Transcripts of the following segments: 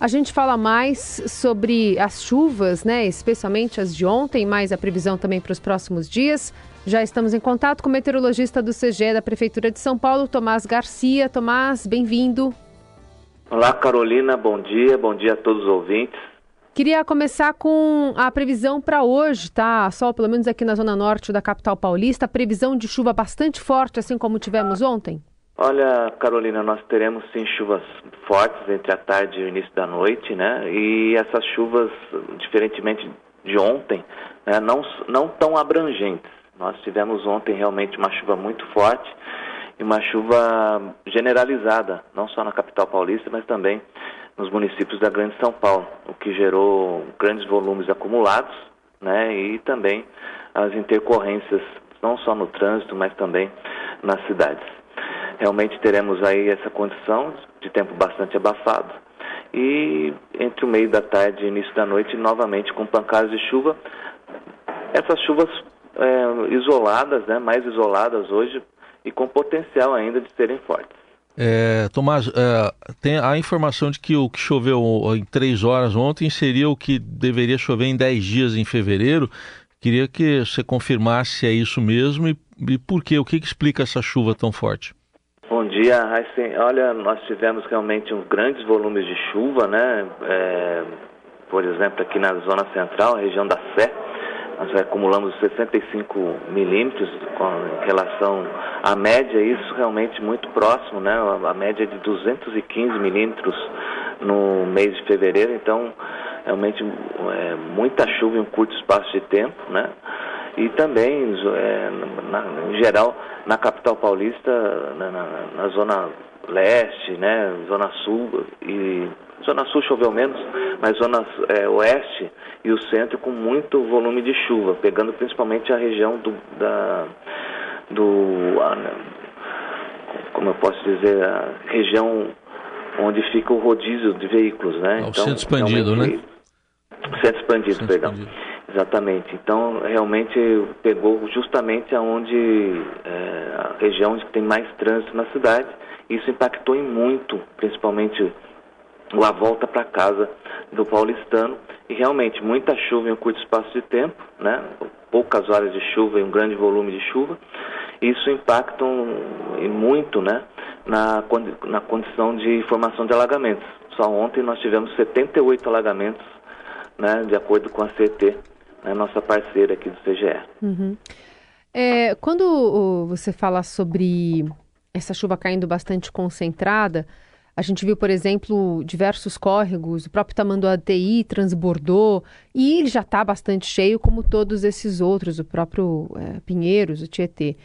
A gente fala mais sobre as chuvas, né? Especialmente as de ontem, mais a previsão também para os próximos dias. Já estamos em contato com o meteorologista do CGE da Prefeitura de São Paulo, Tomás Garcia. Tomás, bem-vindo. Olá, Carolina, bom dia, bom dia a todos os ouvintes. Queria começar com a previsão para hoje, tá? Sol, pelo menos aqui na zona norte da capital paulista, previsão de chuva bastante forte, assim como tivemos ontem? Olha, Carolina, nós teremos sim chuvas fortes entre a tarde e o início da noite, né? E essas chuvas, diferentemente de ontem, né, não, não tão abrangentes. Nós tivemos ontem realmente uma chuva muito forte e uma chuva generalizada, não só na capital paulista, mas também nos municípios da Grande São Paulo, o que gerou grandes volumes acumulados, né? E também as intercorrências, não só no trânsito, mas também nas cidades. Realmente teremos aí essa condição de tempo bastante abafado. E entre o meio da tarde e início da noite, novamente com pancadas de chuva. Essas chuvas é, isoladas, né, mais isoladas hoje, e com potencial ainda de serem fortes. É, Tomás, é, tem a informação de que o que choveu em três horas ontem seria o que deveria chover em dez dias em fevereiro. Queria que você confirmasse se é isso mesmo e, e por quê? O que, que explica essa chuva tão forte? Dia, Heisen. Olha, nós tivemos realmente um grandes volumes de chuva, né? É, por exemplo, aqui na zona central, região da Sé, nós acumulamos 65 milímetros em relação à média, isso realmente muito próximo, né? A média de 215 milímetros no mês de fevereiro, então realmente é, muita chuva em um curto espaço de tempo, né? E também, é, na, em geral, na capital paulista, na, na, na, zona leste, né, zona sul, e zona sul choveu menos, mas zona é, oeste e o centro com muito volume de chuva, pegando principalmente a região do, da, do como eu posso dizer, a região onde fica o rodízio de veículos, né? É o então, centro expandido, né? Centro expandido, centro perdão. Expandido. Exatamente. Então, realmente pegou justamente aonde é, a região onde tem mais trânsito na cidade. Isso impactou em muito, principalmente a volta para casa do paulistano e realmente muita chuva em um curto espaço de tempo, né? Poucas horas de chuva e um grande volume de chuva. Isso impacta muito, né? Na, na condição de formação de alagamentos. Só ontem nós tivemos 78 alagamentos, né? De acordo com a CT é nossa parceira aqui do CGE. Uhum. É, quando você fala sobre essa chuva caindo bastante concentrada, a gente viu, por exemplo, diversos córregos, o próprio Tamanduá TI transbordou e ele já está bastante cheio, como todos esses outros, o próprio é, Pinheiros, o Tietê.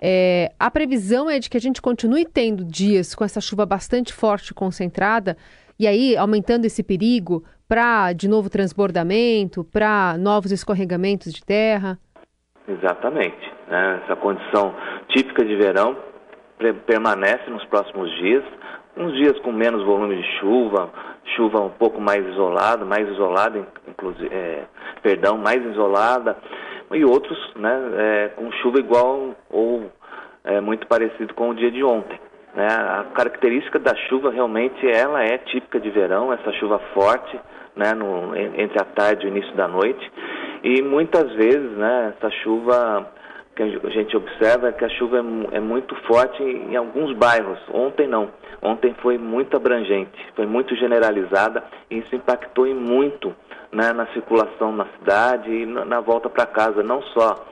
É, a previsão é de que a gente continue tendo dias com essa chuva bastante forte e concentrada, e aí aumentando esse perigo para, de novo, transbordamento, para novos escorregamentos de terra? Exatamente. Né? Essa condição típica de verão permanece nos próximos dias. Uns dias com menos volume de chuva, chuva um pouco mais isolada, mais isolada, inclusive, é, perdão, mais isolada, e outros, né, é, com chuva igual ou é, muito parecido com o dia de ontem. Né? A característica da chuva realmente ela é típica de verão, essa chuva forte, né, no, entre a tarde e o início da noite. E muitas vezes, né, essa chuva que a gente observa é que a chuva é, é muito forte em, alguns bairros. Ontem não. Ontem foi muito abrangente, foi muito generalizada e isso impactou em muito né, na circulação na cidade e na, na volta para casa, não só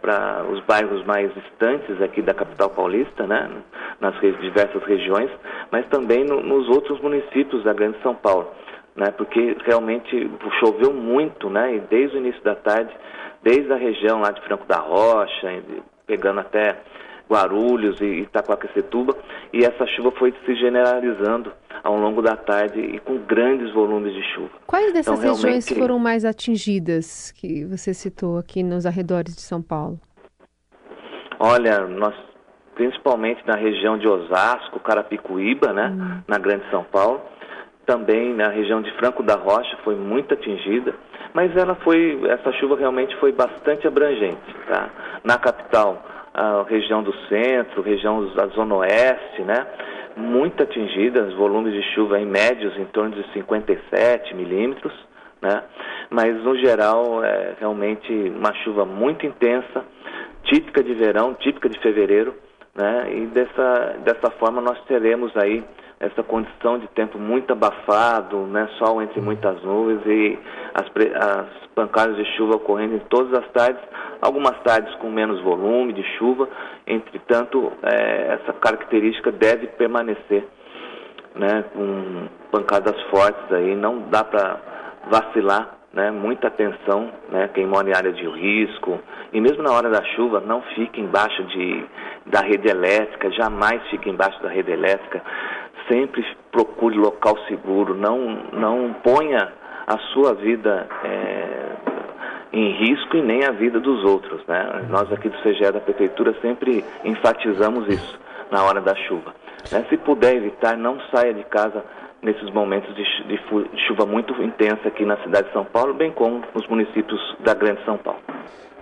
para os bairros mais distantes aqui da capital paulista, né, nas diversas regiões, mas também no, nos outros municípios da Grande São Paulo, né, porque realmente choveu muito, né, e desde o início da tarde, desde a região lá de Franco da Rocha, pegando até Guarulhos e Itacoaquecetuba, e essa chuva foi se generalizando ao longo da tarde e com grandes volumes de chuva. Quais dessas então, regiões realmente... foram mais atingidas que você citou aqui nos arredores de São Paulo? Olha, nós principalmente na região de Osasco, Carapicuíba, né, hum. na Grande São Paulo, também na região de Franco da Rocha foi muito atingida, mas ela foi, essa chuva realmente foi bastante abrangente, tá? Na capital, a região do centro, região da zona oeste, né? muito atingidas, volumes de chuva em médios em torno de 57 milímetros, né? mas no geral é realmente uma chuva muito intensa, típica de verão, típica de fevereiro, né? e dessa, dessa forma nós teremos aí essa condição de tempo muito abafado, né? sol entre muitas nuvens e as, as pancadas de chuva ocorrendo em todas as tardes, algumas tardes com menos volume de chuva, entretanto, é, essa característica deve permanecer, né? com pancadas fortes aí, não dá para vacilar, né? muita atenção, né? quem mora em área de risco, e mesmo na hora da chuva, não fique embaixo de, da rede elétrica, jamais fique embaixo da rede elétrica, sempre procure local seguro, não, não ponha a sua vida é, em risco e nem a vida dos outros. Né? Nós aqui do CGE da Prefeitura sempre enfatizamos isso na hora da chuva. Né? Se puder evitar, não saia de casa nesses momentos de, de, chuva muito intensa aqui na cidade de São Paulo, bem como nos municípios da Grande São Paulo.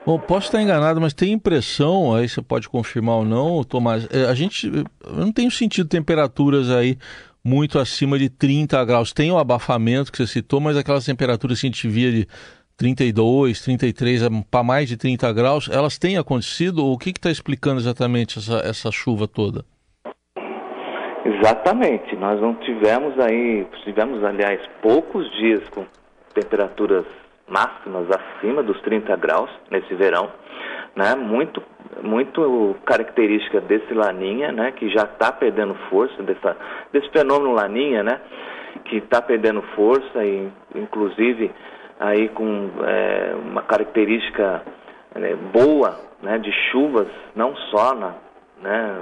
Bom, posso estar enganado, mas tem impressão, aí você pode confirmar ou não, Tomás, é, a gente, eu não tenho sentido temperaturas aí muito acima de 30 graus. Tem o abafamento que você citou, mas aquelas temperaturas que a gente via de 32, 33 para mais de 30 graus, elas têm acontecido? Ou o que está explicando exatamente essa, essa chuva toda? Exatamente. Nós não tivemos aí, tivemos aliás poucos dias com temperaturas máximas acima dos 30 graus nesse verão, né? Muito, muito característica desse laninha, né? Que já está perdendo força dessa, desse fenômeno laninha, né? Que está perdendo força e, inclusive, aí com é, uma característica é, boa, né? De chuvas, não só na, né?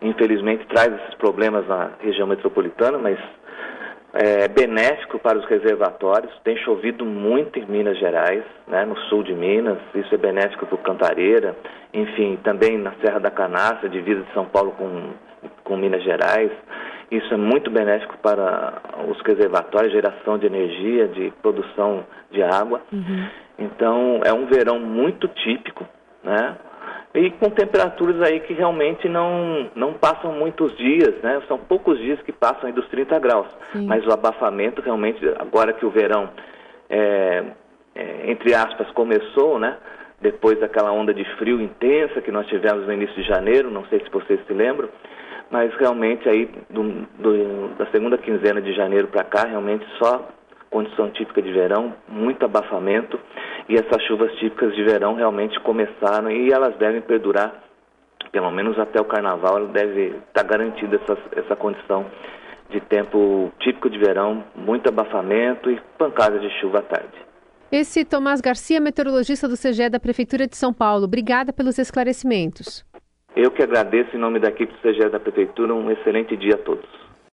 Infelizmente traz esses problemas na região metropolitana, mas é benéfico para os reservatórios. Tem chovido muito em Minas Gerais, né, no sul de Minas. Isso é benéfico para o Cantareira. Enfim, também na Serra da Canastra, divisa de São Paulo com, com Minas Gerais. Isso é muito benéfico para os reservatórios, geração de energia, de produção de água. Uhum. Então, é um verão muito típico, né? E com temperaturas aí que realmente não, não passam muitos dias, né? São poucos dias que passam aí dos 30 graus. Sim. Mas o abafamento realmente, agora que o verão, é, é, entre aspas, começou, né? Depois daquela onda de frio intensa que nós tivemos no início de janeiro, não sei se vocês se lembram, mas realmente aí do, do, da segunda quinzena de janeiro para cá, realmente só condição típica de verão, muito abafamento e essas chuvas típicas de verão realmente começaram e elas devem perdurar pelo menos até o carnaval, deve estar garantida essa, essa condição de tempo típico de verão, muito abafamento e pancadas de chuva à tarde. Esse Tomás Garcia, meteorologista do CGE da Prefeitura de São Paulo. Obrigada pelos esclarecimentos. Eu que agradeço em nome da equipe do CGE da Prefeitura. Um excelente dia a todos.